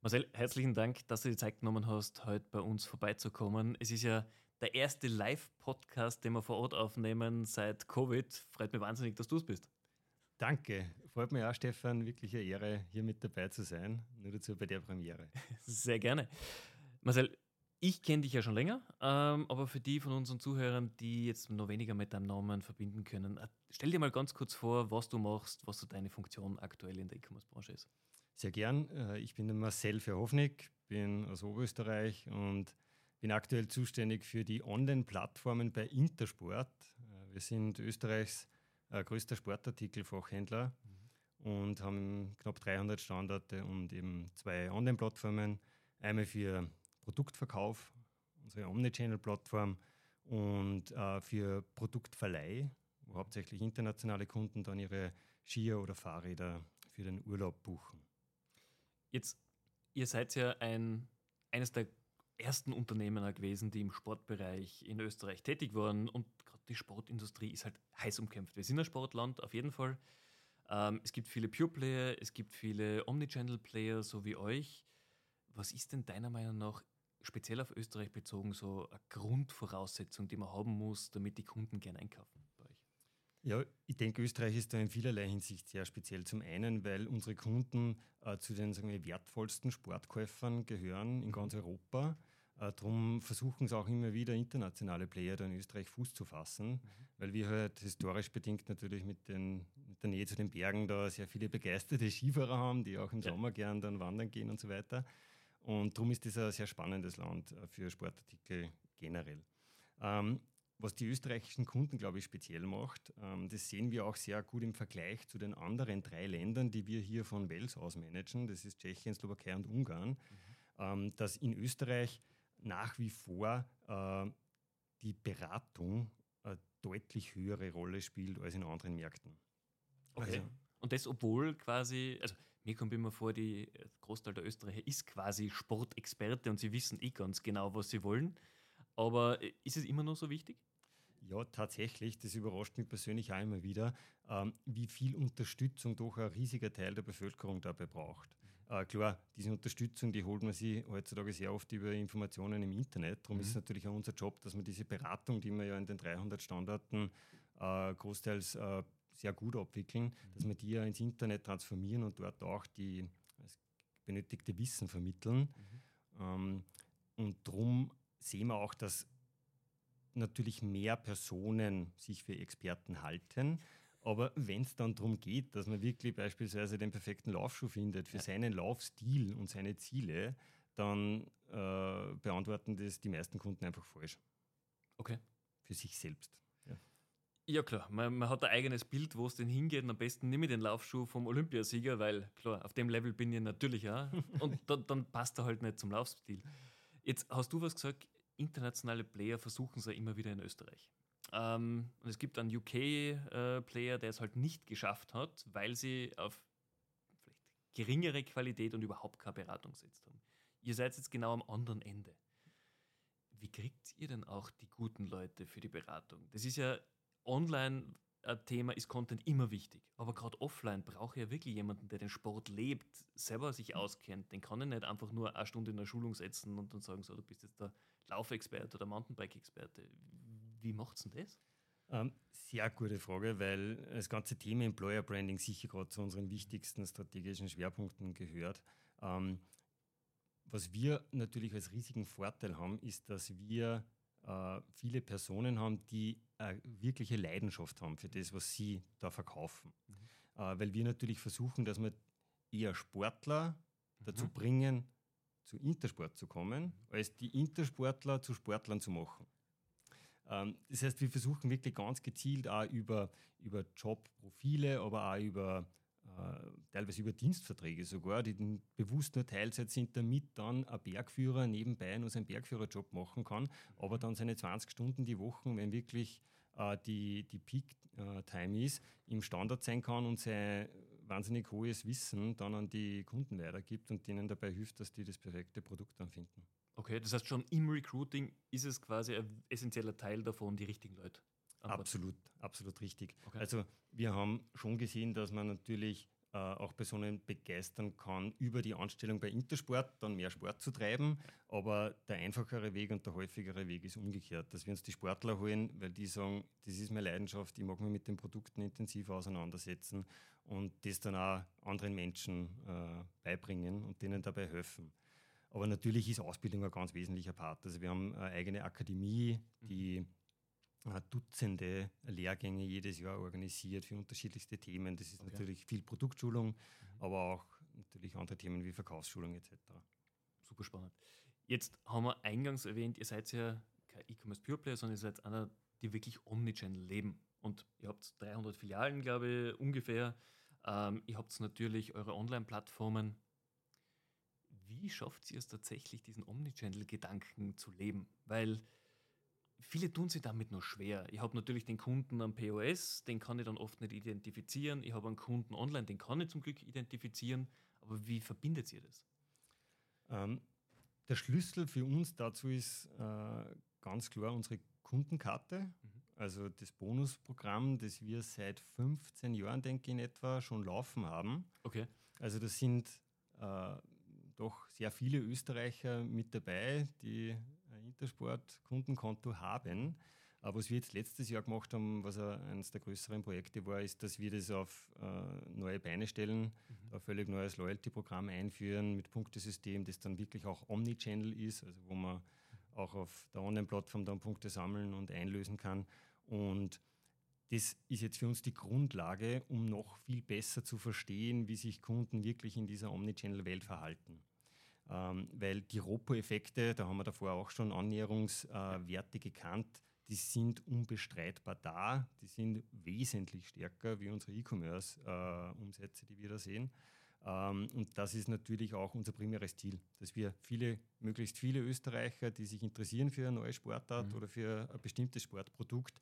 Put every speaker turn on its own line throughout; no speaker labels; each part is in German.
Marcel, herzlichen Dank, dass du die Zeit genommen hast, heute bei uns vorbeizukommen. Es ist ja der erste Live-Podcast, den wir vor Ort aufnehmen seit Covid. Freut mich wahnsinnig, dass du es bist.
Danke. Freut mich auch, Stefan. Wirklich eine Ehre, hier mit dabei zu sein. Nur dazu bei der Premiere.
Sehr gerne. Marcel, ich kenne dich ja schon länger, ähm, aber für die von unseren Zuhörern, die jetzt noch weniger mit deinem Namen verbinden können, äh, stell dir mal ganz kurz vor, was du machst, was so deine Funktion aktuell in der E-Commerce-Branche ist.
Sehr gern. Äh, ich bin der Marcel Verhofnik, bin aus Oberösterreich und bin aktuell zuständig für die Online-Plattformen bei Intersport. Äh, wir sind Österreichs äh, größter Sportartikelfachhändler mhm. und haben knapp 300 Standorte und eben zwei Online-Plattformen. Einmal für Produktverkauf, unsere Omnichannel-Plattform und für Produktverleih, wo hauptsächlich internationale Kunden dann ihre Skier oder Fahrräder für den Urlaub buchen.
Jetzt, ihr seid ja ein, eines der ersten Unternehmen gewesen, die im Sportbereich in Österreich tätig waren. Und gerade die Sportindustrie ist halt heiß umkämpft. Wir sind ein Sportland, auf jeden Fall. Ähm, es gibt viele Pure Player, es gibt viele Omnichannel Player, so wie euch. Was ist denn deiner Meinung nach speziell auf Österreich bezogen so eine Grundvoraussetzung, die man haben muss, damit die Kunden gerne einkaufen?
Ja, ich denke, Österreich ist da in vielerlei Hinsicht sehr speziell. Zum einen, weil unsere Kunden äh, zu den sagen wir, wertvollsten Sportkäufern gehören in ganz Europa. Äh, Darum versuchen sie auch immer wieder internationale Player da in Österreich Fuß zu fassen, mhm. weil wir halt historisch bedingt natürlich mit, den, mit, der Nähe zu den Bergen da sehr viele begeisterte Skifahrer haben, die auch im ja. Sommer gern dann wandern gehen und so weiter. Und darum ist das ein sehr spannendes Land äh, für Sportartikel generell. Ähm, was die österreichischen Kunden, glaube ich, speziell macht, ähm, das sehen wir auch sehr gut im Vergleich zu den anderen drei Ländern, die wir hier von Wels aus managen. Das ist Tschechien, Slowakei und Ungarn. Mhm. Ähm, dass in Österreich nach wie vor äh, die Beratung eine deutlich höhere Rolle spielt als in anderen Märkten.
Okay. Also, und das, obwohl quasi, also mir kommt immer vor, die Großteil der Österreicher ist quasi Sportexperte und sie wissen eh ganz genau, was sie wollen. Aber äh, ist es immer noch so wichtig?
Ja, tatsächlich. Das überrascht mich persönlich auch immer wieder, ähm, wie viel Unterstützung doch ein riesiger Teil der Bevölkerung dabei braucht. Äh, klar, diese Unterstützung, die holt man sich heutzutage sehr oft über Informationen im Internet. Darum mhm. ist es natürlich auch unser Job, dass wir diese Beratung, die wir ja in den 300 Standorten äh, großteils äh, sehr gut abwickeln, mhm. dass wir die ja ins Internet transformieren und dort auch die das benötigte Wissen vermitteln. Mhm. Ähm, und darum sehen wir auch, dass natürlich mehr Personen sich für Experten halten. Aber wenn es dann darum geht, dass man wirklich beispielsweise den perfekten Laufschuh findet für ja. seinen Laufstil und seine Ziele, dann äh, beantworten das die meisten Kunden einfach falsch.
Okay.
Für sich selbst.
Ja, ja klar, man, man, hat ein eigenes Bild, wo es denn hingeht. Und am besten nehme ich den Laufschuh vom Olympiasieger, weil klar, auf dem Level bin ich natürlich auch. und dann, dann passt er halt nicht zum Laufstil. Jetzt hast du was gesagt, internationale Player versuchen es ja immer wieder in Österreich. Ähm, und es gibt einen UK-Player, äh, der es halt nicht geschafft hat, weil sie auf vielleicht geringere Qualität und überhaupt keine Beratung gesetzt haben. Ihr seid jetzt genau am anderen Ende. Wie kriegt ihr denn auch die guten Leute für die Beratung? Das ist ja online Thema ist Content immer wichtig. Aber gerade offline brauche ich ja wirklich jemanden, der den Sport lebt, selber sich auskennt. Den kann ich nicht einfach nur eine Stunde in der Schulung setzen und dann sagen, so, du bist jetzt der Laufexperte oder Mountainbike-Experte. Wie macht's denn das?
Ähm, sehr gute Frage, weil das ganze Thema Employer Branding sicher gerade zu unseren wichtigsten strategischen Schwerpunkten gehört. Ähm, was wir natürlich als riesigen Vorteil haben, ist, dass wir äh, viele Personen haben, die eine wirkliche Leidenschaft haben für das, was sie da verkaufen. Mhm. Äh, weil wir natürlich versuchen, dass wir eher Sportler mhm. dazu bringen, zu Intersport zu kommen, als die Intersportler zu Sportlern zu machen. Ähm, das heißt, wir versuchen wirklich ganz gezielt auch über, über Jobprofile, aber auch über teilweise über Dienstverträge sogar, die bewusst nur Teilzeit sind, damit dann ein Bergführer nebenbei nur seinen Bergführerjob machen kann, aber dann seine 20 Stunden die Woche, wenn wirklich äh, die, die Peak-Time ist, im Standard sein kann und sein wahnsinnig hohes Wissen dann an die Kunden weitergibt und denen dabei hilft, dass die das perfekte Produkt dann finden.
Okay, das heißt schon im Recruiting ist es quasi ein essentieller Teil davon, die richtigen Leute
Absolut, absolut richtig. Okay. Also wir haben schon gesehen, dass man natürlich äh, auch Personen begeistern kann, über die Anstellung bei Intersport dann mehr Sport zu treiben. Aber der einfachere Weg und der häufigere Weg ist umgekehrt, dass wir uns die Sportler holen, weil die sagen, das ist meine Leidenschaft, ich mag mich mit den Produkten intensiv auseinandersetzen und das dann auch anderen Menschen äh, beibringen und denen dabei helfen. Aber natürlich ist Ausbildung ein ganz wesentlicher Part. Also wir haben eine eigene Akademie, die äh, Dutzende Lehrgänge jedes Jahr organisiert für unterschiedlichste Themen. Das ist okay. natürlich viel Produktschulung, mhm. aber auch natürlich andere Themen wie Verkaufsschulung etc.
Super spannend. Jetzt haben wir eingangs erwähnt, ihr seid ja kein E-Commerce Pure Player, sondern ihr seid einer, die wirklich Omnichannel leben. Und ihr habt 300 Filialen, glaube ich, ungefähr. Ähm, ihr habt natürlich eure Online-Plattformen. Wie schafft ihr es tatsächlich, diesen Omnichannel-Gedanken zu leben? Weil viele tun sich damit nur schwer. Ich habe natürlich den Kunden am POS, den kann ich dann oft nicht identifizieren. Ich habe einen Kunden online, den kann ich zum Glück identifizieren. Aber wie verbindet ihr das?
Ähm, der Schlüssel für uns dazu ist äh, ganz klar unsere Kundenkarte, mhm. also das Bonusprogramm, das wir seit 15 Jahren, denke ich, in etwa schon laufen haben.
Okay.
Also das sind äh, doch sehr viele Österreicher mit dabei, die Intersport-Kundenkonto haben. Aber was wir jetzt letztes Jahr gemacht haben, was eines der größeren Projekte war, ist, dass wir das auf äh, neue Beine stellen, mhm. ein völlig neues Loyalty-Programm einführen mit Punktesystem, das dann wirklich auch Omnichannel ist, also wo man auch auf der Online-Plattform dann Punkte sammeln und einlösen kann. Und das ist jetzt für uns die Grundlage, um noch viel besser zu verstehen, wie sich Kunden wirklich in dieser Omnichannel-Welt verhalten. Ähm, weil die ROPO-Effekte, da haben wir davor auch schon Annäherungswerte äh, gekannt, die sind unbestreitbar da, die sind wesentlich stärker wie unsere E-Commerce-Umsätze, die wir da sehen. Ähm, und das ist natürlich auch unser primäres Ziel, dass wir viele, möglichst viele Österreicher, die sich interessieren für eine neue Sportart mhm. oder für ein bestimmtes Sportprodukt,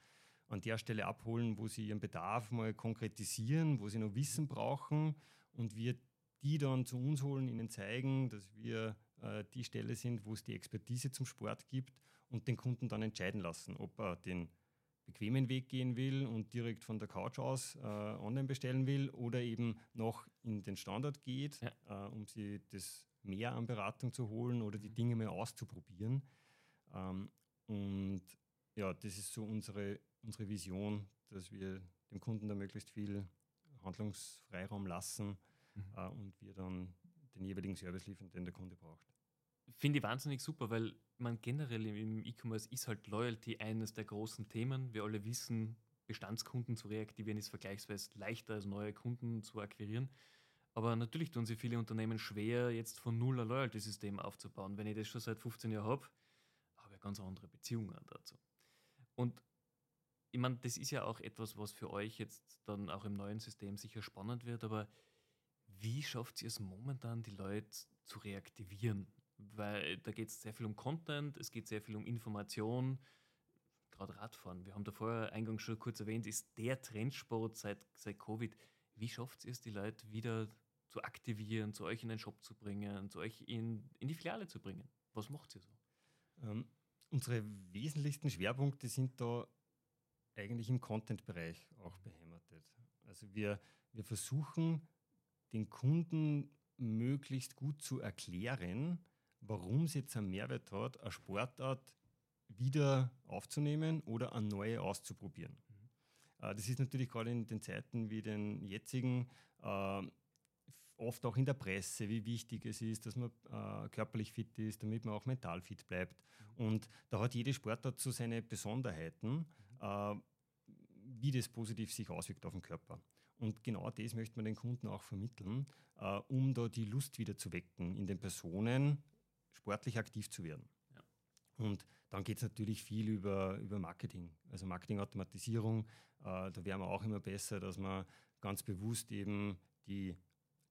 an der Stelle abholen, wo sie ihren Bedarf mal konkretisieren, wo sie noch Wissen brauchen und wir die dann zu uns holen, ihnen zeigen, dass wir äh, die Stelle sind, wo es die Expertise zum Sport gibt und den Kunden dann entscheiden lassen, ob er den bequemen Weg gehen will und direkt von der Couch aus äh, online bestellen will oder eben noch in den Standard geht, ja. äh, um sie das mehr an Beratung zu holen oder die mhm. Dinge mehr auszuprobieren. Ähm, und ja, das ist so unsere, unsere Vision, dass wir dem Kunden da möglichst viel Handlungsfreiraum lassen mhm. äh, und wir dann den jeweiligen Service liefern, den der Kunde braucht.
Finde ich wahnsinnig super, weil man generell im E-Commerce ist halt Loyalty eines der großen Themen. Wir alle wissen, Bestandskunden zu reaktivieren ist vergleichsweise leichter als neue Kunden zu akquirieren. Aber natürlich tun sich viele Unternehmen schwer, jetzt von null ein Loyalty-System aufzubauen. Wenn ich das schon seit 15 Jahren habe, habe ich ganz andere Beziehungen dazu. Und ich meine, das ist ja auch etwas, was für euch jetzt dann auch im neuen System sicher spannend wird, aber wie schafft ihr es momentan, die Leute zu reaktivieren? Weil da geht es sehr viel um Content, es geht sehr viel um Information, gerade Radfahren. Wir haben da vorher eingangs schon kurz erwähnt, ist der Trendsport seit, seit Covid. Wie schafft ihr es, die Leute wieder zu aktivieren, zu euch in den Shop zu bringen, zu euch in, in die Filiale zu bringen? Was macht ihr so?
Ähm, unsere wesentlichsten Schwerpunkte sind da eigentlich im Content-Bereich auch beheimatet. Also wir, wir versuchen den Kunden möglichst gut zu erklären, warum es jetzt einen Mehrwert hat, eine Sportart wieder aufzunehmen oder eine neue auszuprobieren. Mhm. Das ist natürlich gerade in den Zeiten wie den jetzigen äh, oft auch in der Presse, wie wichtig es ist, dass man äh, körperlich fit ist, damit man auch mental fit bleibt. Und da hat jede Sportart so seine Besonderheiten, äh, wie das positiv sich auswirkt auf den Körper. Und genau das möchte man den Kunden auch vermitteln, äh, um da die Lust wieder zu wecken, in den Personen sportlich aktiv zu werden. Ja. Und dann geht es natürlich viel über, über Marketing, also Marketingautomatisierung. Äh, da wären wir auch immer besser, dass man ganz bewusst eben die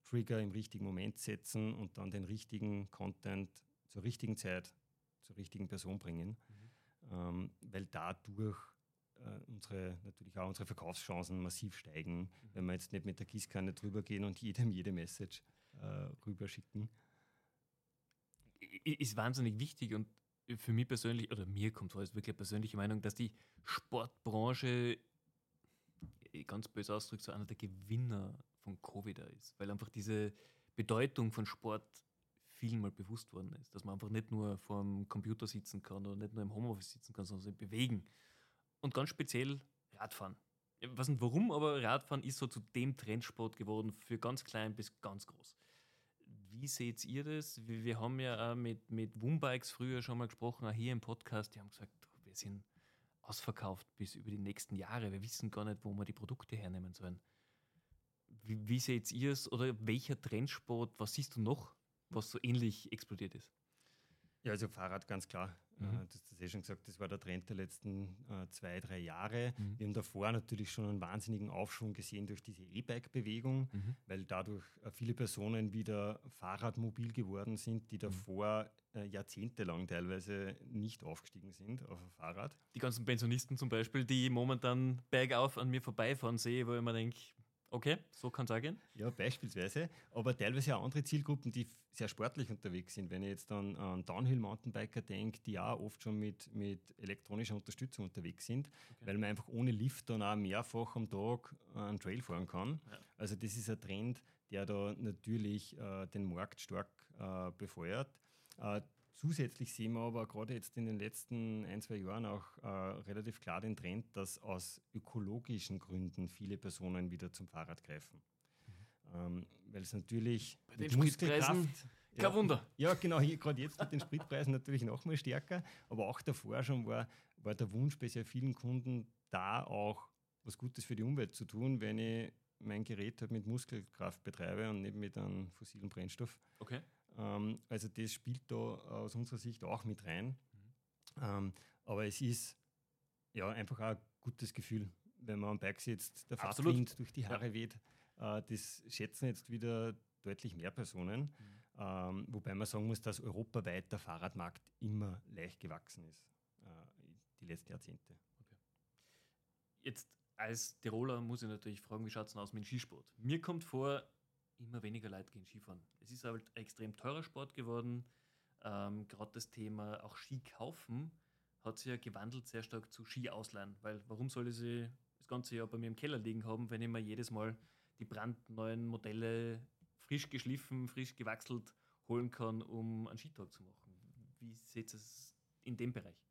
Trigger im richtigen Moment setzen und dann den richtigen Content zur richtigen Zeit zur richtigen Person bringen, mhm. ähm, weil dadurch äh, unsere, natürlich auch unsere Verkaufschancen massiv steigen, wenn wir jetzt nicht mit der Gießkanne drüber gehen und jedem jede Message äh, rüberschicken.
Ist wahnsinnig wichtig und für mich persönlich, oder mir kommt ist wirklich eine persönliche Meinung, dass die Sportbranche, ganz böse ausdrückt, so einer der Gewinner von Covid ist, weil einfach diese Bedeutung von Sport viel mal bewusst worden ist, dass man einfach nicht nur vor dem Computer sitzen kann oder nicht nur im Homeoffice sitzen kann, sondern sich bewegen. Und ganz speziell Radfahren. Ich weiß nicht warum, aber Radfahren ist so zu dem Trendsport geworden, für ganz klein bis ganz groß. Wie seht ihr das? Wir, haben ja auch mit, mit Woombikes früher schon mal gesprochen, auch hier im Podcast. Die haben gesagt, wir sind ausverkauft bis über die nächsten Jahre. Wir wissen gar nicht, wo wir die Produkte hernehmen sollen. Wie, wie seht ihr es? Oder welcher Trendsport, was siehst du noch, was so ähnlich explodiert ist?
Ja, also Fahrrad ganz klar. Mhm. Äh, du hast das eh schon gesagt, das war der Trend der letzten äh, zwei, drei Jahre. Mhm. Wir haben davor natürlich schon einen wahnsinnigen Aufschwung gesehen durch diese E-Bike-Bewegung, mhm. weil dadurch äh, viele Personen wieder Fahrradmobil geworden sind, die mhm. davor äh, jahrzehntelang teilweise nicht aufgestiegen sind auf ein Fahrrad.
Die ganzen Pensionisten zum Beispiel, die momentan bergauf an mir vorbeifahren sehe, wo ich mir denke, Okay, so kann es auch gehen.
Ja, beispielsweise. Aber teilweise auch andere Zielgruppen, die sehr sportlich unterwegs sind. Wenn ich jetzt an, an Downhill-Mountainbiker denke, die auch oft schon mit, mit elektronischer Unterstützung unterwegs sind, okay. weil man einfach ohne Lift dann auch mehrfach am Tag einen Trail fahren kann. Ja. Also das ist ein Trend, der da natürlich äh, den Markt stark äh, befeuert. Äh, Zusätzlich sehen wir aber gerade jetzt in den letzten ein, zwei Jahren auch äh, relativ klar den Trend, dass aus ökologischen Gründen viele Personen wieder zum Fahrrad greifen. Ähm, weil es natürlich
bei den Muskelpreisen kein
ja,
Wunder.
Ja, genau, gerade jetzt mit den Spritpreisen natürlich noch mal stärker, aber auch davor schon war, war der Wunsch bei sehr vielen Kunden da auch was Gutes für die Umwelt zu tun, wenn ich mein Gerät halt mit Muskelkraft betreibe und nicht mit einem fossilen Brennstoff.
Okay.
Ähm, also das spielt da aus unserer Sicht auch mit rein. Mhm. Ähm, aber es ist ja einfach auch ein gutes Gefühl, wenn man am Bike sitzt, der Fahrtwind durch die Haare ja. weht. Äh, das schätzen jetzt wieder deutlich mehr Personen. Mhm. Ähm, wobei man sagen muss, dass europaweit der Fahrradmarkt immer leicht gewachsen ist, äh, die letzten Jahrzehnte. Okay.
Jetzt als Tiroler muss ich natürlich fragen, wie schaut es denn aus mit dem Skisport? Mir kommt vor, immer weniger Leute gehen Skifahren. Es ist halt ein extrem teurer Sport geworden. Ähm, Gerade das Thema auch Ski kaufen hat sich ja gewandelt sehr stark zu Ski ausleihen. Weil warum soll ich sie das ganze Jahr bei mir im Keller liegen haben, wenn ich mir jedes Mal die brandneuen Modelle frisch geschliffen, frisch gewachselt holen kann, um einen Skitag zu machen? Wie seht ihr es in dem Bereich?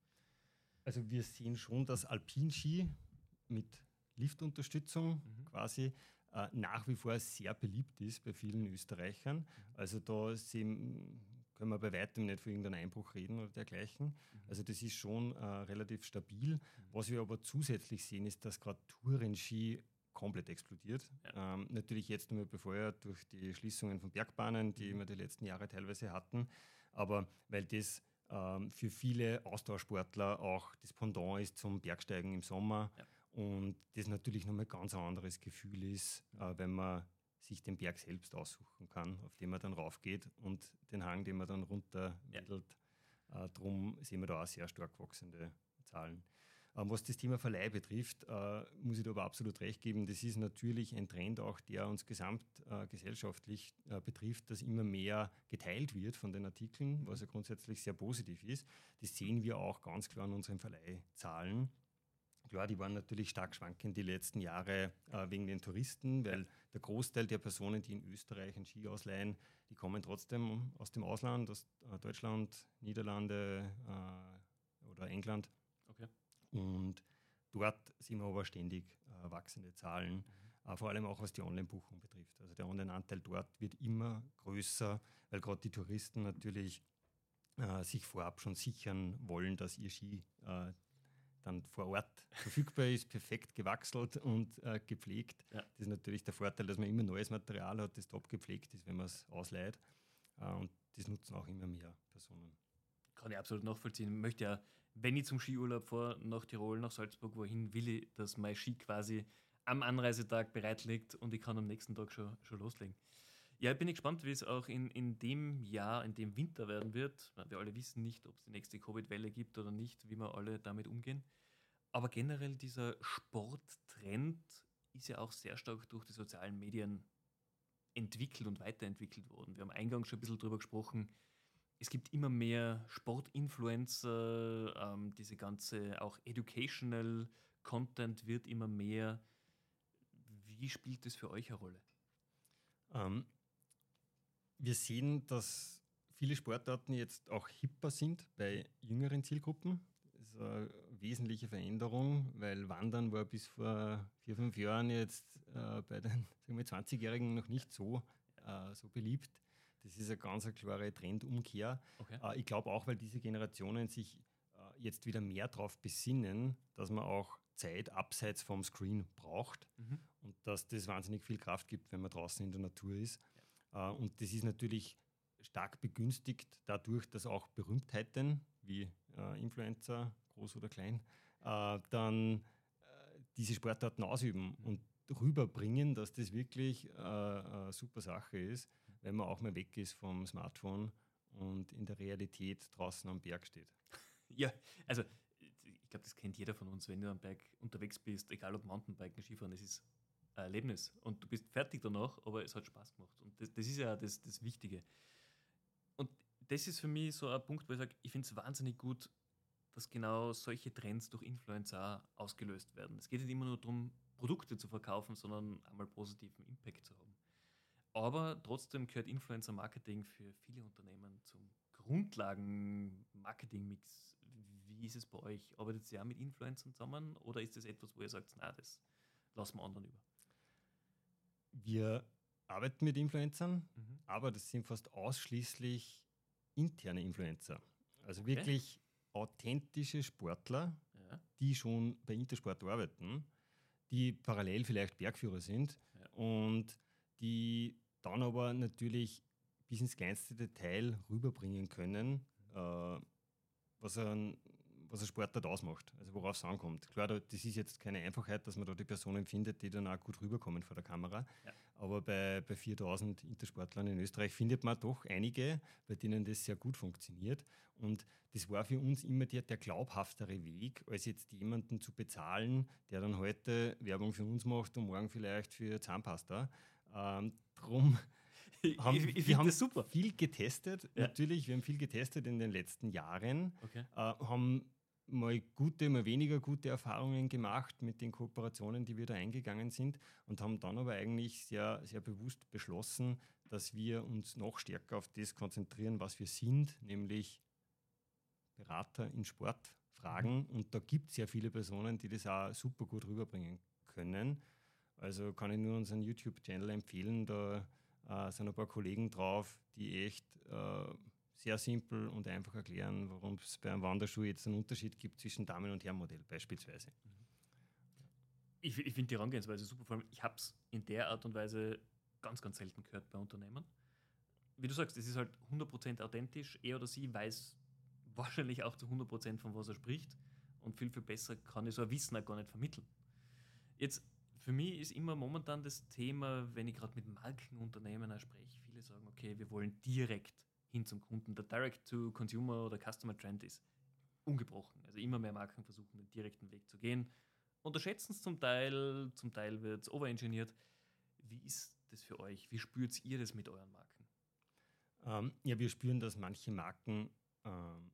Also wir sehen schon, dass Alpinski mit Liftunterstützung mhm. quasi äh, nach wie vor sehr beliebt ist bei vielen Österreichern. Mhm. Also da sehen, können wir bei weitem nicht von irgendeinem Einbruch reden oder dergleichen. Mhm. Also das ist schon äh, relativ stabil. Mhm. Was wir aber zusätzlich sehen, ist, dass gerade Tourenski komplett explodiert. Ja. Ähm, natürlich jetzt nur befeuert durch die Schließungen von Bergbahnen, die wir die letzten Jahre teilweise hatten. Aber weil das ähm, für viele Austauschsportler auch das Pendant ist zum Bergsteigen im Sommer. Ja. Und das natürlich nochmal ganz ein anderes Gefühl ist, äh, wenn man sich den Berg selbst aussuchen kann, auf dem man dann raufgeht und den Hang, den man dann runter wedelt. Ja. Äh, drum sehen wir da auch sehr stark wachsende Zahlen. Ähm, was das Thema Verleih betrifft, äh, muss ich da aber absolut recht geben. Das ist natürlich ein Trend auch, der uns gesamtgesellschaftlich äh, äh, betrifft, dass immer mehr geteilt wird von den Artikeln, was ja grundsätzlich sehr positiv ist. Das sehen wir auch ganz klar an unseren Verleihzahlen. Klar, die waren natürlich stark schwankend die letzten Jahre äh, wegen den Touristen, weil der Großteil der Personen, die in Österreich einen Ski ausleihen, die kommen trotzdem aus dem Ausland, aus äh, Deutschland, Niederlande äh, oder England. Okay. Und dort sehen wir aber ständig äh, wachsende Zahlen, mhm. Äh, vor allem auch was die Online-Buchung betrifft. Also der Online-Anteil dort wird immer größer, weil gerade die Touristen natürlich äh, sich vorab schon sichern wollen, dass ihr Ski dann vor Ort verfügbar ist, perfekt gewachselt und äh, gepflegt. Ja. Das ist natürlich der Vorteil, dass man immer neues Material hat, das top gepflegt ist, wenn man es ausleiht. Äh, und das nutzen auch immer mehr Personen.
Kann ich absolut nachvollziehen. Ich möchte ja, wenn ich zum Skiurlaub fahre, nach Tirol, nach Salzburg, wohin will ich, dass mein Ski quasi am Anreisetag bereit liegt und ich kann am nächsten Tag schon, schon loslegen. Ja, ich bin gespannt, wie es auch in, in dem Jahr, in dem Winter werden wird. Wir alle wissen nicht, ob es die nächste Covid-Welle gibt oder nicht, wie wir alle damit umgehen. Aber generell dieser Sporttrend ist ja auch sehr stark durch die sozialen Medien entwickelt und weiterentwickelt worden. Wir haben eingangs schon ein bisschen darüber gesprochen. Es gibt immer mehr Sportinfluencer, ähm, diese ganze auch educational Content wird immer mehr. Wie spielt das für euch eine Rolle?
Ähm, wir sehen, dass viele Sportarten jetzt auch hipper sind bei jüngeren Zielgruppen. Das ist eine wesentliche Veränderung, weil Wandern war bis vor vier, fünf Jahren jetzt äh, bei den 20-Jährigen noch nicht so, äh, so beliebt. Das ist eine ganz eine klare Trendumkehr. Okay. Äh, ich glaube auch, weil diese Generationen sich äh, jetzt wieder mehr darauf besinnen, dass man auch Zeit abseits vom Screen braucht mhm. und dass das wahnsinnig viel Kraft gibt, wenn man draußen in der Natur ist. Äh, und das ist natürlich stark begünstigt dadurch, dass auch Berühmtheiten wie äh, Influencer, groß oder klein, äh, dann diese Sportarten ausüben mhm. und rüberbringen, dass das wirklich eine super Sache ist, wenn man auch mal weg ist vom Smartphone und in der Realität draußen am Berg steht.
Ja, also ich glaube, das kennt jeder von uns, wenn du am Berg unterwegs bist, egal ob Mountainbiken, Skifahren, es ist Erlebnis und du bist fertig danach, aber es hat Spaß gemacht und das, das ist ja das, das Wichtige das ist für mich so ein Punkt, wo ich sage, ich finde es wahnsinnig gut, dass genau solche Trends durch Influencer ausgelöst werden. Es geht nicht immer nur darum, Produkte zu verkaufen, sondern einmal positiven Impact zu haben. Aber trotzdem gehört Influencer-Marketing für viele Unternehmen zum Grundlagen-Marketing-Mix. Wie ist es bei euch? Arbeitet ihr auch mit Influencern zusammen oder ist das etwas, wo ihr sagt, na, das lassen wir anderen über?
Wir arbeiten mit Influencern, mhm. aber das sind fast ausschließlich interne Influencer. Also okay. wirklich authentische Sportler, ja. die schon bei Intersport arbeiten, die parallel vielleicht Bergführer sind ja. und die dann aber natürlich bis ins kleinste Detail rüberbringen können, äh, was ein was ein Sportart ausmacht, also worauf es ankommt. Klar, das ist jetzt keine Einfachheit, dass man da die Personen findet, die dann auch gut rüberkommen vor der Kamera. Ja. Aber bei, bei 4000 Intersportlern in Österreich findet man doch einige, bei denen das sehr gut funktioniert. Und das war für uns immer der, der glaubhaftere Weg, als jetzt jemanden zu bezahlen, der dann heute Werbung für uns macht und morgen vielleicht für Zahnpasta. Ähm, drum haben, ich, ich wir haben super. viel getestet. Ja. Natürlich, wir haben viel getestet in den letzten Jahren. Okay. Äh, haben mal gute, mal weniger gute Erfahrungen gemacht mit den Kooperationen, die wir da eingegangen sind und haben dann aber eigentlich sehr, sehr bewusst beschlossen, dass wir uns noch stärker auf das konzentrieren, was wir sind, nämlich Berater in Sportfragen. Mhm. Und da gibt es sehr viele Personen, die das auch super gut rüberbringen können. Also kann ich nur unseren YouTube-Channel empfehlen, da äh, sind ein paar Kollegen drauf, die echt äh, sehr simpel und einfach erklären, warum es bei einem Wanderschuh jetzt einen Unterschied gibt zwischen Damen- und Herrenmodell beispielsweise.
Ich, ich finde die Herangehensweise super, vor allem ich habe es in der Art und Weise ganz, ganz selten gehört bei Unternehmen. Wie du sagst, es ist halt 100% authentisch. Er oder sie weiß wahrscheinlich auch zu 100% von was er spricht und viel, viel besser kann ich so ein Wissen auch gar nicht vermitteln. Jetzt, für mich ist immer momentan das Thema, wenn ich gerade mit Markenunternehmen spreche, viele sagen, okay, wir wollen direkt hin zum Kunden. Der Direct-to-Consumer oder Customer-Trend ist ungebrochen. Also immer mehr Marken versuchen, den direkten Weg zu gehen. Unterschätzen es zum Teil, zum Teil wird es overengineert. Wie ist das für euch? Wie spürt ihr das mit euren Marken?
Ähm, ja, wir spüren, dass manche Marken ähm,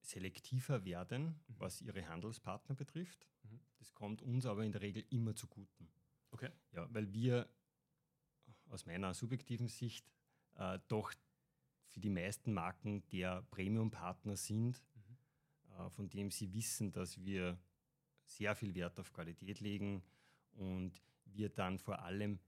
selektiver werden, mhm. was ihre Handelspartner betrifft. Mhm. Das kommt uns aber in der Regel immer zuguten. Okay. Ja, weil wir aus meiner subjektiven Sicht äh, doch für die meisten Marken der Premium-Partner sind, mhm. äh, von dem sie wissen, dass wir sehr viel Wert auf Qualität legen und wir dann vor allem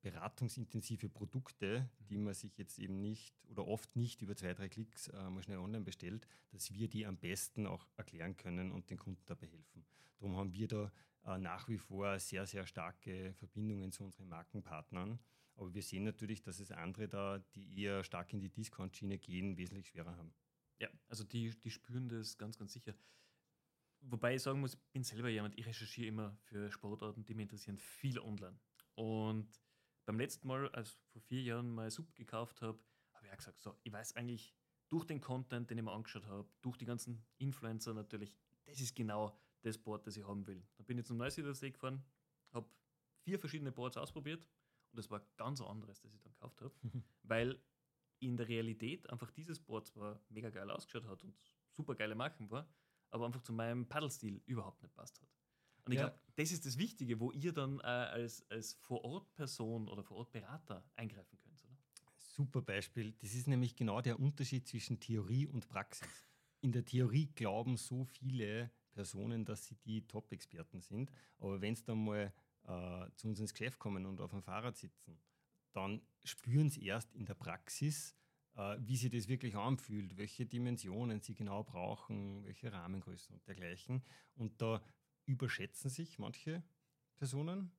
beratungsintensive Produkte, die man sich jetzt eben nicht oder oft nicht über zwei, drei Klicks äh, mal schnell online bestellt, dass wir die am besten auch erklären können und den Kunden dabei helfen. Darum haben wir da äh, nach wie vor sehr, sehr starke Verbindungen zu unseren Markenpartnern aber wir sehen natürlich, dass es andere da, die eher stark in die Discount-Schiene gehen, wesentlich schwerer haben.
Ja, also die, die spüren das ganz, ganz sicher. Wobei ich sagen muss, ich bin selber jemand, ich recherchiere immer für Sportarten, die mich interessieren, viel online. Und beim letzten Mal, als ich vor vier Jahren mal Sub gekauft habe, habe ich auch gesagt, so, ich weiß eigentlich durch den Content, den ich mir angeschaut habe, durch die ganzen Influencer natürlich, das ist genau das Board, das ich haben will. Dann bin ich zum Neusiedlersee gefahren, habe vier verschiedene Boards ausprobiert, und das war ganz anderes, das ich dann gekauft habe, weil in der Realität einfach dieses Board zwar mega geil ausgeschaut hat und super geile Marken war, aber einfach zu meinem Paddlestil überhaupt nicht passt hat. Und ich
Ja.
glaube, das ist das Wichtige, wo ihr dann äh, als, als Vor-Ort-Person oder Vor-Ort-Berater eingreifen könnt, oder?
Super Beispiel. Das ist nämlich genau der Unterschied zwischen Theorie und Praxis. In der Theorie glauben so viele Personen, dass sie die Top-Experten sind. Aber wenn sie dann mal äh, zu uns ins Geschäft kommen und auf dem Fahrrad sitzen, dann spüren sie erst in der Praxis, äh, wie sich das wirklich anfühlt, welche Dimensionen sie genau brauchen, welche Rahmengrößen und dergleichen. Und da überschätzen sich manche Personen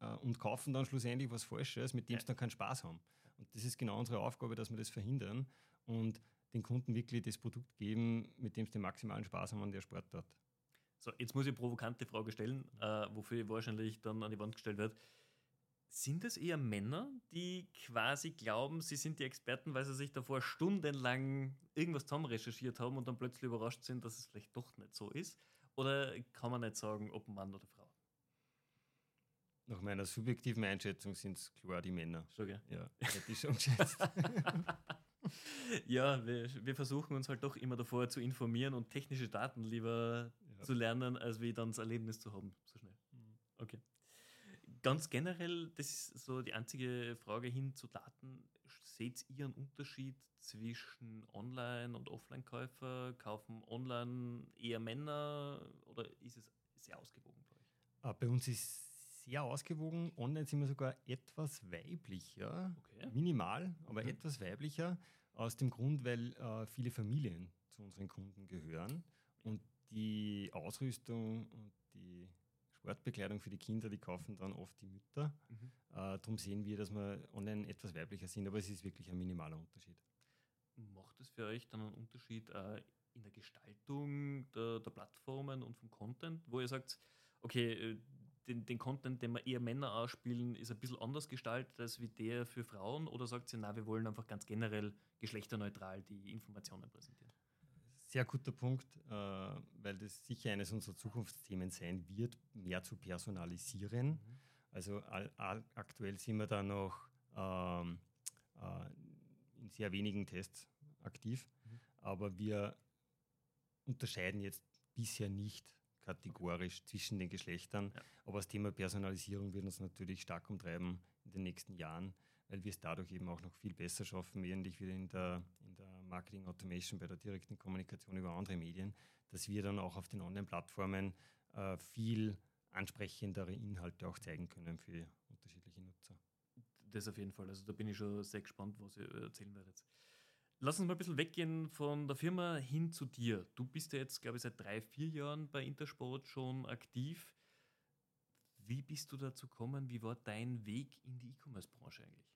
äh, und kaufen dann schlussendlich was Falsches, mit dem sie dann keinen Spaß haben. Und das ist genau unsere Aufgabe, dass wir das verhindern und den Kunden wirklich das Produkt geben, mit dem sie den maximalen Spaß haben an der Sportart.
So, jetzt muss ich eine provokante Frage stellen, äh, wofür wahrscheinlich dann an die Wand gestellt wird. Sind es eher Männer, die quasi glauben, sie sind die Experten, weil sie sich davor stundenlang irgendwas zusammen recherchiert haben und dann plötzlich überrascht sind, dass es vielleicht doch nicht so ist? Oder kann man nicht sagen, ob Mann oder Frau?
Nach meiner subjektiven Einschätzung sind es klar die Männer.
Schon, gell?
Ja, hätte ich schon geschätzt.
ja, wir, wir versuchen uns halt doch immer davor zu informieren und technische Daten lieber
Ja.
zu lernen, als wie dann das Erlebnis zu haben, so schnell. Okay. Ganz generell, das ist so die einzige Frage hin zu Daten. Seht ihr einen Unterschied zwischen Online- und Offline-Käufer? Kaufen online eher Männer oder ist es sehr ausgewogen bei euch?
Äh, Bei uns ist sehr ausgewogen. Online sind wir sogar etwas weiblicher.
Okay.
Minimal, aber
Mhm.
etwas weiblicher. Aus dem Grund, weil äh, viele Familien zu unseren Kunden gehören und die Ausrüstung und die Sportbekleidung für die Kinder, die kaufen dann oft die Mütter.
Mhm.
Äh, darum sehen wir, dass wir online etwas weiblicher sind, aber es ist wirklich ein minimaler Unterschied.
Macht es für euch dann einen Unterschied äh, in der Gestaltung der, der Plattformen und vom Content, wo ihr sagt, okay, äh, den, den Content, den wir eher Männer ausspielen, ist ein bisschen anders gestaltet als wie der für Frauen? Oder sagt ihr, na, wir wollen einfach ganz generell geschlechterneutral die Informationen präsentieren?
Sehr guter Punkt, weil das sicher eines unserer Zukunftsthemen sein wird, mehr zu personalisieren. Also all, all, aktuell sind wir da noch ähm, äh, in sehr wenigen Tests aktiv,
Mhm.
aber wir unterscheiden jetzt bisher nicht kategorisch zwischen den Geschlechtern.
Ja.
Aber das Thema Personalisierung wird uns natürlich stark umtreiben in den nächsten Jahren, weil wir es dadurch eben auch noch viel besser schaffen, ähnlich wie in der, in der Marketing Automation bei der direkten Kommunikation über andere Medien, dass wir dann auch auf den Online-Plattformen äh, viel ansprechendere Inhalte auch zeigen können für unterschiedliche Nutzer.
Das auf jeden Fall. Also da bin ich schon sehr gespannt, was ihr erzählen werdet. Lass uns mal ein bisschen weggehen von der Firma hin zu dir. Du bist ja jetzt, glaube ich, seit drei, vier Jahren bei Intersport schon aktiv. Wie bist du dazu gekommen? Wie war dein Weg in die E-Commerce-Branche eigentlich?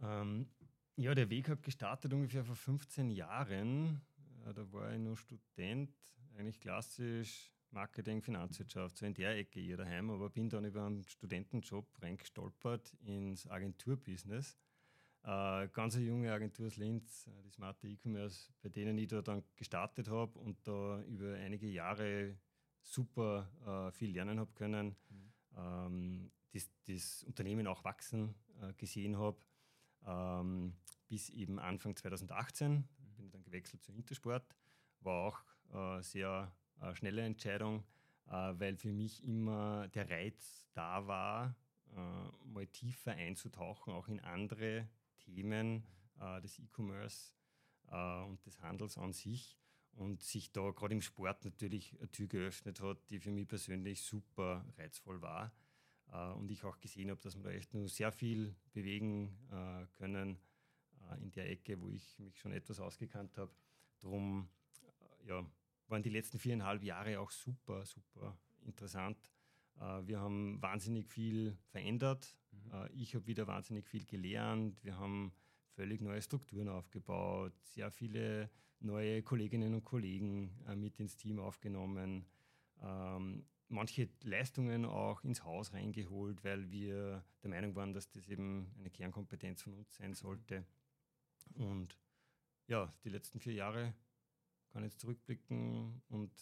Ähm, ja, der Weg hat gestartet ungefähr vor 15 Jahren. Äh, da war ich noch Student, eigentlich klassisch Marketing, Finanzwirtschaft, so in der Ecke hier daheim, aber bin dann über einen Studentenjob reingestolpert ins Agenturbusiness. Äh, ganz eine junge Agentur aus Linz, äh, die Smarte E-Commerce, bei denen ich da dann gestartet habe und da über einige Jahre super äh, viel lernen habe können,
Mhm.
ähm, das, das Unternehmen auch wachsen äh, gesehen habe, ähm, bis eben Anfang 2018 bin ich dann gewechselt zu Intersport, war auch äh, sehr äh, schnelle Entscheidung, äh, weil für mich immer der Reiz da war, äh, mal tiefer einzutauchen, auch in andere Themen äh, des E-Commerce äh, und des Handels an sich und sich da gerade im Sport natürlich eine Tür geöffnet hat, die für mich persönlich super reizvoll war und ich auch gesehen habe, dass wir da echt nur sehr viel bewegen können in der Ecke, wo ich mich schon etwas ausgekannt habe. Darum äh, ja, waren die letzten viereinhalb Jahre auch super, super interessant. Äh, wir haben wahnsinnig viel verändert.
Mhm.
Äh, ich habe wieder wahnsinnig viel gelernt. Wir haben völlig neue Strukturen aufgebaut, sehr viele neue Kolleginnen und Kollegen äh, mit ins Team aufgenommen, ähm, manche Leistungen auch ins Haus reingeholt, weil wir der Meinung waren, dass das eben eine Kernkompetenz von uns sein sollte. Und ja, die letzten vier Jahre kann jetzt zurückblicken und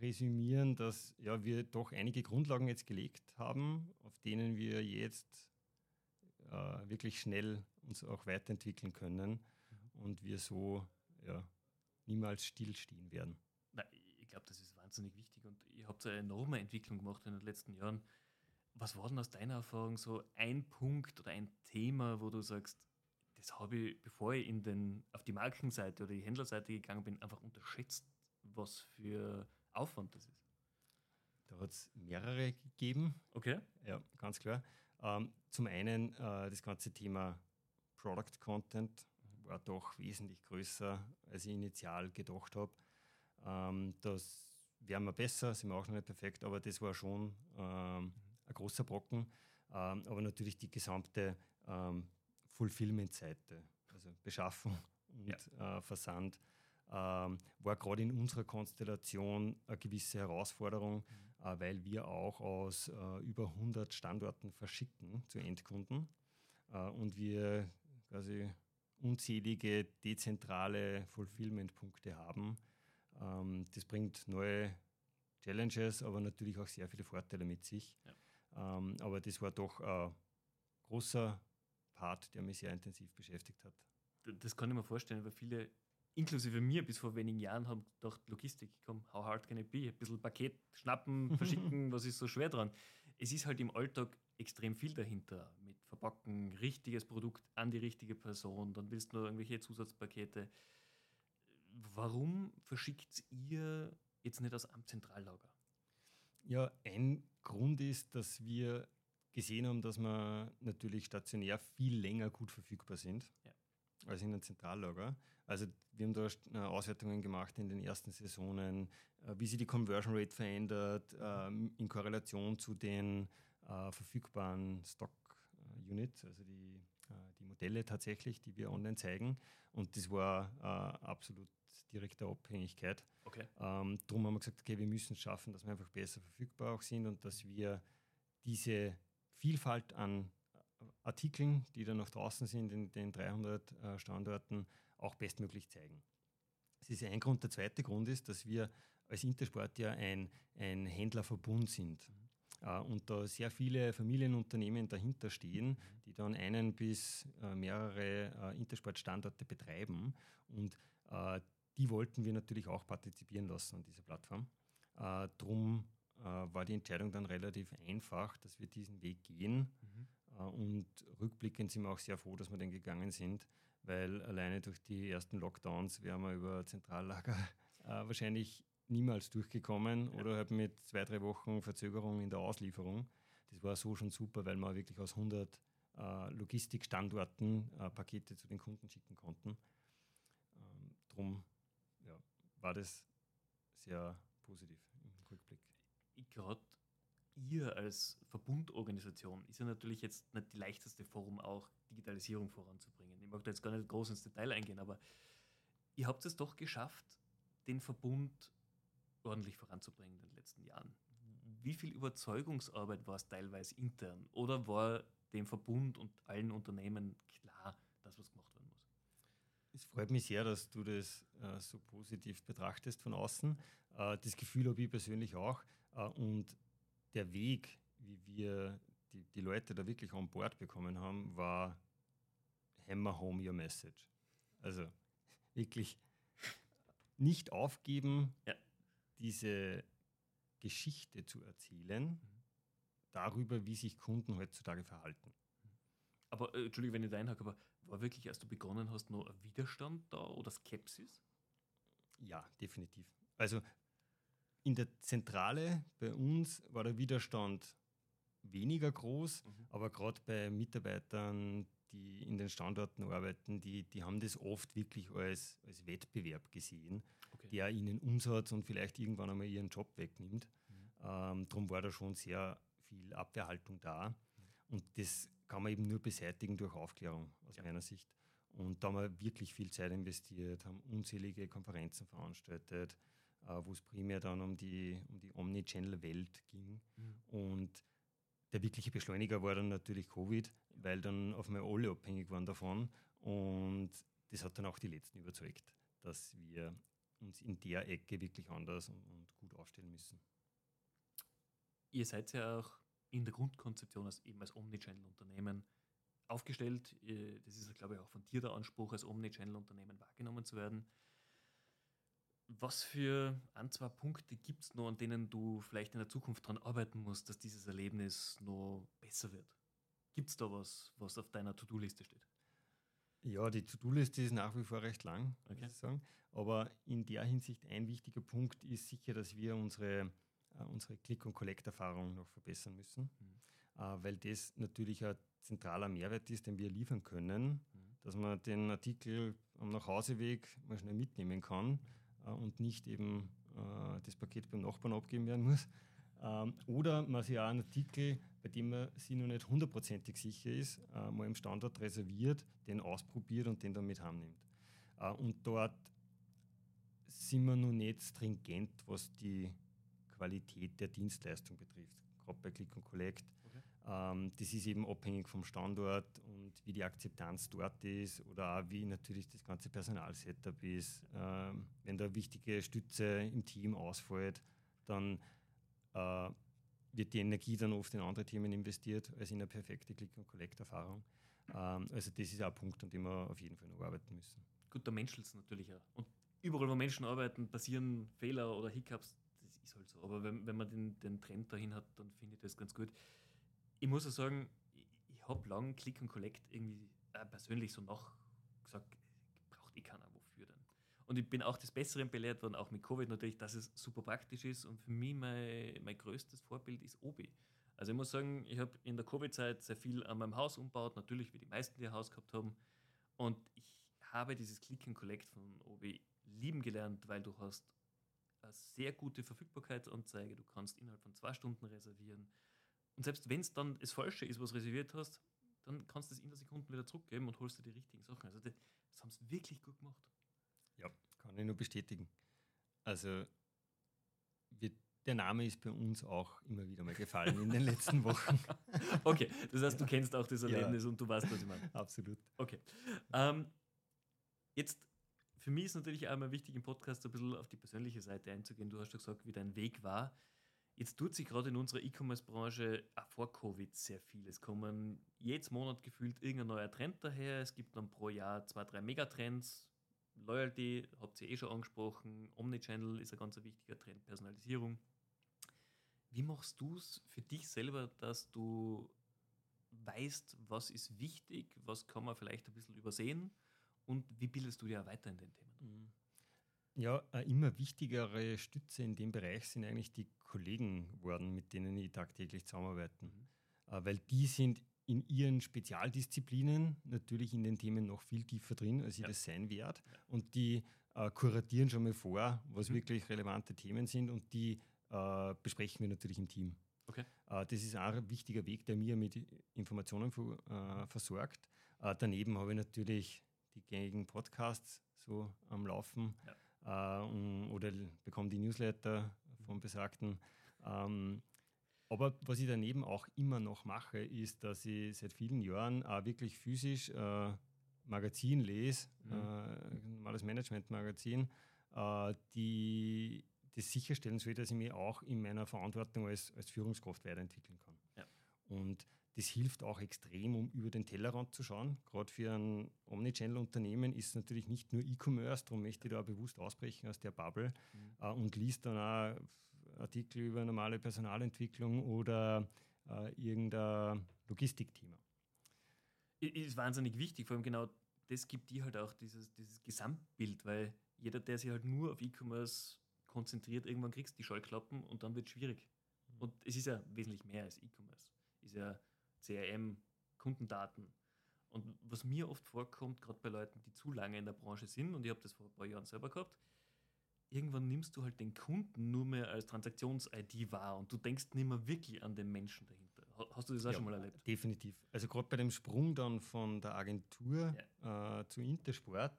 resümieren, dass ja, wir doch einige Grundlagen jetzt gelegt haben, auf denen wir jetzt äh, wirklich schnell uns auch weiterentwickeln können und wir so ja, niemals stillstehen werden.
Na, ich glaube, das ist wahnsinnig wichtig und habe habt eine enorme Entwicklung gemacht in den letzten Jahren. Was war denn aus deiner Erfahrung so ein Punkt oder ein Thema, wo du sagst, das habe ich, bevor ich in den, auf die Markenseite oder die Händlerseite gegangen bin, einfach unterschätzt, was für Aufwand das ist?
Da hat es mehrere gegeben.
Okay.
Ja, ganz klar. Ähm, zum einen äh, das ganze Thema Product Content war doch wesentlich größer, als ich initial gedacht habe. Ähm, das wären wir besser, sind wir auch noch nicht perfekt, aber das war schon ähm, ein großer Brocken. Ähm, aber natürlich die gesamte ähm, Fulfillment-Seite, also Beschaffung und ja. äh, Versand, ähm, war gerade in unserer Konstellation eine gewisse Herausforderung, mhm. äh, weil wir auch aus äh, über 100 Standorten verschicken zu Endkunden äh, und wir quasi unzählige dezentrale Fulfillment-Punkte haben. Ähm, das bringt neue Challenges, aber natürlich auch sehr viele Vorteile mit sich. Ja. Ähm, aber das war doch ein großer Part, der mich sehr intensiv beschäftigt hat.
Das kann ich mir vorstellen, weil viele, inklusive mir bis vor wenigen Jahren, haben gedacht, Logistik, komm, how hard can it be? Ein bisschen Paket schnappen, verschicken, was ist so schwer dran? Es ist halt im Alltag extrem viel dahinter mit Verpacken, richtiges Produkt an die richtige Person, dann willst du nur irgendwelche Zusatzpakete. Warum verschickt ihr jetzt nicht aus einem Zentrallager?
Ja, ein Grund ist, dass wir gesehen haben, dass wir natürlich stationär viel länger gut verfügbar sind ja. als in einem Zentrallager. Also wir haben da äh, Auswertungen gemacht in den ersten Saisonen, äh, wie sich die Conversion Rate verändert ähm, in Korrelation zu den äh, verfügbaren Stock Units, also die, die Modelle tatsächlich, die wir online zeigen. Und das war absolut direkter Abhängigkeit.
Okay.
Ähm, darum haben wir gesagt, okay, wir müssen es schaffen, dass wir einfach besser verfügbar auch sind und dass wir diese Vielfalt an Artikeln, die dann noch draußen sind in den 300 äh, Standorten, auch bestmöglich zeigen. Das ist ein Grund. Der zweite Grund ist, dass wir als Intersport ja ein, ein Händlerverbund sind. Äh, und da sehr viele Familienunternehmen dahinter stehen, die dann einen bis äh, mehrere Intersport-Standorte betreiben. Und die wollten wir natürlich auch partizipieren lassen an dieser Plattform. Drum war die Entscheidung dann relativ einfach, dass wir diesen Weg gehen. Mhm. Äh, und rückblickend sind wir auch sehr froh, dass wir den gegangen sind, weil alleine durch die ersten Lockdowns wären wir über Zentrallager äh, wahrscheinlich niemals durchgekommen ja. oder halt mit zwei, drei Wochen Verzögerung in der Auslieferung. Das war so schon super, weil wir wirklich aus 100 äh, Logistikstandorten äh, Pakete zu den Kunden schicken konnten. Ähm, drum ja, war das sehr positiv
gerade ihr als Verbundorganisation ist ja natürlich jetzt nicht die leichteste Form, auch Digitalisierung voranzubringen. Ich mag da jetzt gar nicht groß ins Detail eingehen, aber ihr habt es doch geschafft, den Verbund ordentlich voranzubringen in den letzten Jahren. Wie viel Überzeugungsarbeit war es teilweise intern? Oder war dem Verbund und allen Unternehmen klar, dass was gemacht werden muss?
Es freut mich sehr, dass du das äh, so positiv betrachtest von außen. Äh, das Gefühl habe ich persönlich auch. Äh, und der Weg, wie wir die, die Leute da wirklich an Bord bekommen haben, war Hammer Home Your Message. Also wirklich nicht aufgeben, ja. diese Geschichte zu erzählen, mhm. darüber, wie sich Kunden heutzutage verhalten.
Aber, äh, Entschuldigung, wenn ich da einhake, aber war wirklich, als du begonnen hast, noch ein Widerstand da oder Skepsis?
Ja, definitiv. Also in der Zentrale bei uns war der Widerstand weniger groß, mhm. aber gerade bei Mitarbeitern, die in den Standorten arbeiten, die, die haben das oft wirklich als, als Wettbewerb gesehen, okay. der ihnen Umsatz und vielleicht irgendwann einmal ihren Job wegnimmt. Mhm. Ähm, darum war da schon sehr viel Abwehrhaltung da. Mhm. Und das kann man eben nur beseitigen durch Aufklärung aus ja. meiner Sicht. Und da haben wir wirklich viel Zeit investiert, haben unzählige Konferenzen veranstaltet, wo es primär dann um die, um die Omnichannel-Welt ging. Mhm. Und der wirkliche Beschleuniger war dann natürlich Covid, weil dann auf einmal alle abhängig waren davon. Und das hat dann auch die Letzten überzeugt, dass wir uns in der Ecke wirklich anders und, und gut aufstellen müssen.
Ihr seid ja auch in der Grundkonzeption als eben als Omnichannel-Unternehmen aufgestellt. Das ist, glaube ich, auch von dir der Anspruch, als Omnichannel-Unternehmen wahrgenommen zu werden. Was für ein, zwei Punkte gibt es noch, an denen du vielleicht in der Zukunft daran arbeiten musst, dass dieses Erlebnis noch besser wird? Gibt es da was, was auf deiner To-Do-Liste steht?
Ja, die To-Do-Liste ist nach wie vor recht lang, okay. muss ich sagen. Aber in der Hinsicht ein wichtiger Punkt ist sicher, dass wir unsere, äh, unsere Click- und Collect-Erfahrung noch verbessern müssen, mhm. äh, weil das natürlich ein zentraler Mehrwert ist, den wir liefern können, mhm. dass man den Artikel am Nachhauseweg mal schnell mitnehmen kann äh, und nicht eben äh, das Paket beim Nachbarn abgeben werden muss. Ähm, oder man sich auch einen Artikel, bei dem man sich noch nicht hundertprozentig sicher ist, äh, mal im Standort reserviert, den ausprobiert und den dann mit heimnimmt. Äh, und dort sind wir noch nicht stringent, was die Qualität der Dienstleistung betrifft, gerade bei Click und Collect. Okay. Ähm, das ist eben abhängig vom Standort wie die Akzeptanz dort ist oder auch wie natürlich das ganze Personalsetup ist. Ähm, wenn da wichtige Stütze im Team ausfällt, dann äh, wird die Energie dann oft in andere Themen investiert, als in eine perfekte Click-and-Collect-Erfahrung. Ähm, also das ist auch ein Punkt, an dem wir auf jeden Fall noch arbeiten müssen.
Gut, da menschelt es natürlich auch. Und überall, wo Menschen arbeiten, passieren Fehler oder Hiccups. Das ist halt so. Aber wenn, wenn man den, den Trend dahin hat, dann finde ich das ganz gut. Ich muss auch sagen, ich, ich habe lange Click and Collect irgendwie äh, persönlich so nach gesagt, braucht eh keiner wofür denn. Und ich bin auch des Besseren belehrt worden, auch mit Covid natürlich, dass es super praktisch ist. Und für mich mein, mein größtes Vorbild ist Obi. Also ich muss sagen, ich habe in der Covid-Zeit sehr viel an meinem Haus umgebaut, natürlich wie die meisten, die ein Haus gehabt haben. Und ich habe dieses Click and Collect von Obi lieben gelernt, weil du hast eine sehr gute Verfügbarkeitsanzeige, du kannst innerhalb von zwei Stunden reservieren. Und selbst wenn es dann das Falsche ist, was reserviert hast, dann kannst du es in der Sekunde wieder zurückgeben und holst dir die richtigen Sachen. Also das, das haben sie wirklich gut gemacht.
Ja, kann ich nur bestätigen. Also wir, der Name ist bei uns auch immer wieder mal gefallen in den letzten Wochen.
okay, das heißt, du kennst auch das Erlebnis ja. und du weißt, was ich meine.
Absolut.
Okay. Ähm, jetzt, für mich ist natürlich auch immer wichtig, im Podcast ein bisschen auf die persönliche Seite einzugehen. Du hast ja gesagt, wie dein Weg war. Jetzt tut sich gerade in unserer E-Commerce-Branche auch vor Covid sehr viel. Es kommen jedes Monat gefühlt irgendein neuer Trend daher. Es gibt dann pro Jahr zwei, drei Megatrends. Loyalty, habt ihr eh schon angesprochen. Omnichannel ist ein ganz wichtiger Trend, Personalisierung. Wie machst du es für dich selber, dass du weißt, was ist wichtig, was kann man vielleicht ein bisschen übersehen und wie bildest du dich auch weiter in den Themen? Mhm.
Ja, eine immer wichtigere Stütze in dem Bereich sind eigentlich die Kollegen geworden, mit denen ich tagtäglich zusammenarbeite. Mhm. Äh, weil die sind in ihren Spezialdisziplinen natürlich in den Themen noch viel tiefer drin, als ich ja. das sein werde. Und die äh, kuratieren schon mal vor, was mhm. wirklich relevante Themen sind und die äh, besprechen wir natürlich im Team. Okay. Äh, das ist auch ein wichtiger Weg, der mir mit Informationen äh, versorgt. Daneben habe ich natürlich die gängigen Podcasts so am Laufen ja. Äh, oder bekomme die Newsletter von besagten. Ähm, aber was ich daneben auch immer noch mache, ist, dass ich seit vielen Jahren auch wirklich physisch äh, Magazin lese, mhm. äh, normales Management-Magazin, äh, die das sicherstellen soll, dass ich mich auch in meiner Verantwortung als, als Führungskraft weiterentwickeln kann. Ja. Und das hilft auch extrem, um über den Tellerrand zu schauen. Gerade für ein Omnichannel-Unternehmen ist es natürlich nicht nur E-Commerce, darum möchte ich da bewusst ausbrechen aus der Bubble mhm. äh, und liest dann auch Artikel über normale Personalentwicklung oder äh, irgendein Logistikthema.
Ist wahnsinnig wichtig, vor allem genau das gibt dir halt auch dieses, dieses Gesamtbild, weil jeder, der sich halt nur auf E-Commerce konzentriert, irgendwann kriegst du die Scheuklappen und dann wird es schwierig. Mhm. Und es ist ja wesentlich mehr als E-Commerce. Ist ja CRM, Kundendaten. Und was mir oft vorkommt, gerade bei Leuten, die zu lange in der Branche sind, und ich habe das vor ein paar Jahren selber gehabt, irgendwann nimmst du halt den Kunden nur mehr als Transaktions-ID wahr und du denkst nicht mehr wirklich an den Menschen dahinter. Hast du das auch ja, schon mal erlebt?
Definitiv. Also gerade bei dem Sprung dann von der Agentur ja. äh, zu Intersport,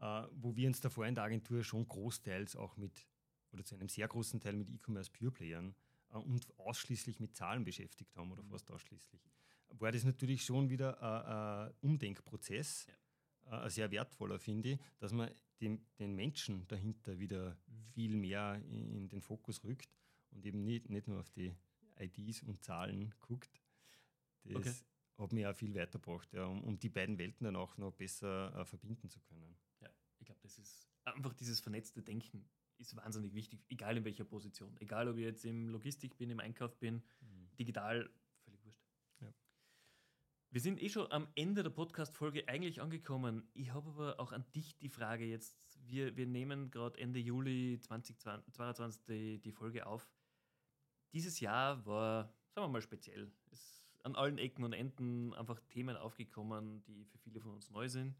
äh, wo wir uns davor in der Agentur schon großteils auch mit, oder zu einem sehr großen Teil mit E-Commerce Pure Playern äh, und ausschließlich mit Zahlen beschäftigt haben oder mhm. fast ausschließlich, war das natürlich schon wieder ein Umdenkprozess. Ja äh, sehr wertvoller finde ich, dass man den, den Menschen dahinter wieder viel mehr in, in, den Fokus rückt und eben nicht, nicht nur auf die IDs und Zahlen guckt. Das okay. hat mir auch viel weitergebracht, ja, um, um, die beiden Welten dann auch noch besser äh, verbinden zu können.
Ja, ich glaube, das ist einfach dieses vernetzte Denken ist wahnsinnig wichtig, egal in welcher Position. Egal, ob ich jetzt im Logistik bin, im Einkauf bin, mhm. digital. Wir sind eh schon am Ende der Podcast-Folge eigentlich angekommen. Ich habe aber auch an dich die Frage jetzt. Wir, wir nehmen gerade Ende Juli 2022 die, die Folge auf. Dieses Jahr war, sagen wir mal, speziell. Es an allen Ecken und Enden einfach Themen aufgekommen, die für viele von uns neu sind.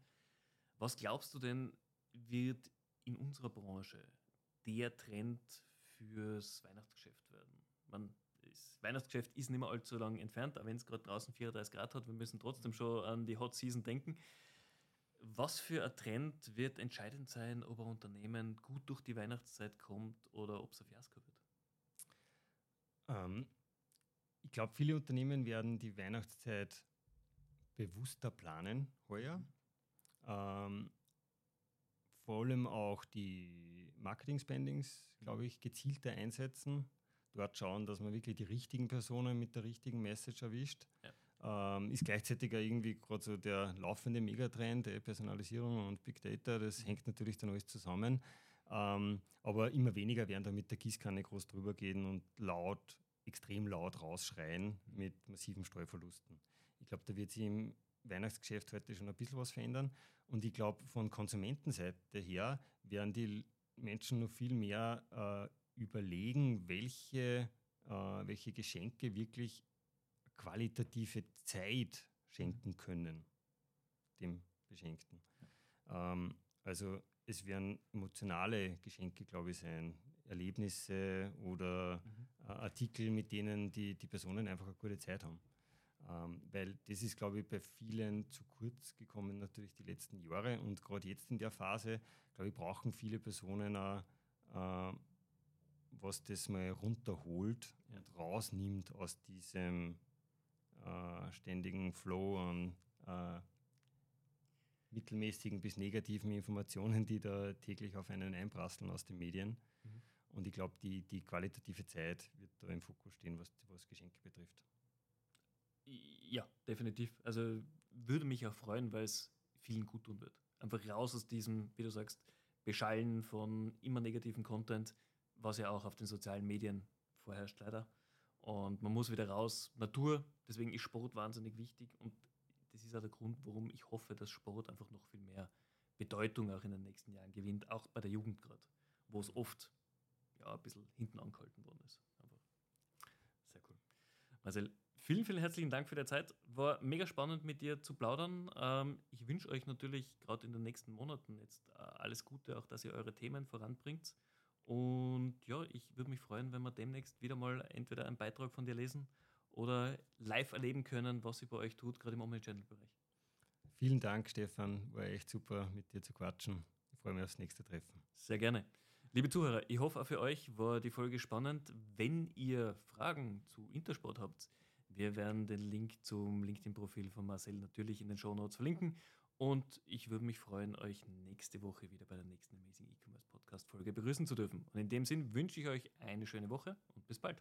Was glaubst du denn, wird in unserer Branche der Trend fürs Weihnachtsgeschäft werden? Man, das Weihnachtsgeschäft ist nicht mehr allzu lang entfernt, auch wenn es gerade draußen 34 Grad hat. Wir müssen trotzdem schon an die Hot Season denken. Was für ein Trend wird entscheidend sein, ob ein Unternehmen gut durch die Weihnachtszeit kommt oder ob es ein Fiasko wird?
Ähm, ich glaube, viele Unternehmen werden die Weihnachtszeit bewusster planen heuer. Ähm, vor allem auch die Marketing-Spendings, glaube ich, gezielter einsetzen. Dort schauen, dass man wirklich die richtigen Personen mit der richtigen Message erwischt. Ja. Ähm, ist gleichzeitig irgendwie gerade so der laufende Megatrend, der Personalisierung und Big Data. Das mhm. hängt natürlich dann alles zusammen. Ähm, aber immer weniger werden da mit der Gießkanne groß drüber gehen und laut, extrem laut rausschreien mit massiven Streuverlusten. Ich glaube, da wird sich im Weihnachtsgeschäft heute schon ein bisschen was verändern. Und ich glaube, von Konsumentenseite her werden die Menschen noch viel mehr äh, überlegen, welche, äh, welche Geschenke wirklich qualitative Zeit schenken können dem Beschenkten. Ähm, also es werden emotionale Geschenke, glaube ich, sein. Erlebnisse oder mhm. äh, Artikel, mit denen die, die Personen einfach eine gute Zeit haben. Ähm, weil das ist, glaube ich, bei vielen zu kurz gekommen, natürlich die letzten Jahre. Und gerade jetzt in der Phase, glaube ich, brauchen viele Personen auch, äh, was das mal runterholt ja. und rausnimmt aus diesem äh, ständigen Flow an äh, mittelmäßigen bis negativen Informationen, die da täglich auf einen einprasseln aus den Medien. Mhm. Und ich glaube, die, die qualitative Zeit wird da im Fokus stehen, was, was Geschenke betrifft.
Ja, definitiv. Also würde mich auch freuen, weil es vielen gut tun wird. Einfach raus aus diesem, wie du sagst, Beschallen von immer negativen Content, was ja auch auf den sozialen Medien vorherrscht leider. Und man muss wieder raus. Natur, deswegen ist Sport wahnsinnig wichtig und das ist auch der Grund, warum ich hoffe, dass Sport einfach noch viel mehr Bedeutung auch in den nächsten Jahren gewinnt, auch bei der Jugend gerade, wo es oft ja, ein bisschen hinten angehalten worden ist. Einfach sehr cool. Marcel, Vielen, vielen herzlichen Dank für die Zeit. War mega spannend mit dir zu plaudern. Ähm, ich wünsche euch natürlich gerade in den nächsten Monaten jetzt äh, alles Gute, auch dass ihr eure Themen voranbringt. Und ja, ich würde mich freuen, wenn wir demnächst wieder mal entweder einen Beitrag von dir lesen oder live erleben können, was sie bei euch tut, gerade im Omnichannel-Bereich.
Vielen Dank, Stefan. War echt super, mit dir zu quatschen. Ich freue mich aufs nächste Treffen.
Sehr gerne. Liebe Zuhörer, ich hoffe auch für euch war die Folge spannend. Wenn ihr Fragen zu Intersport habt, wir werden den Link zum LinkedIn-Profil von Marcel natürlich in den Show Notes verlinken. Und ich würde mich freuen, euch nächste Woche wieder bei der nächsten Amazing E-Commerce Podcast Folge begrüßen zu dürfen. Und in dem Sinn wünsche ich euch eine schöne Woche und bis bald.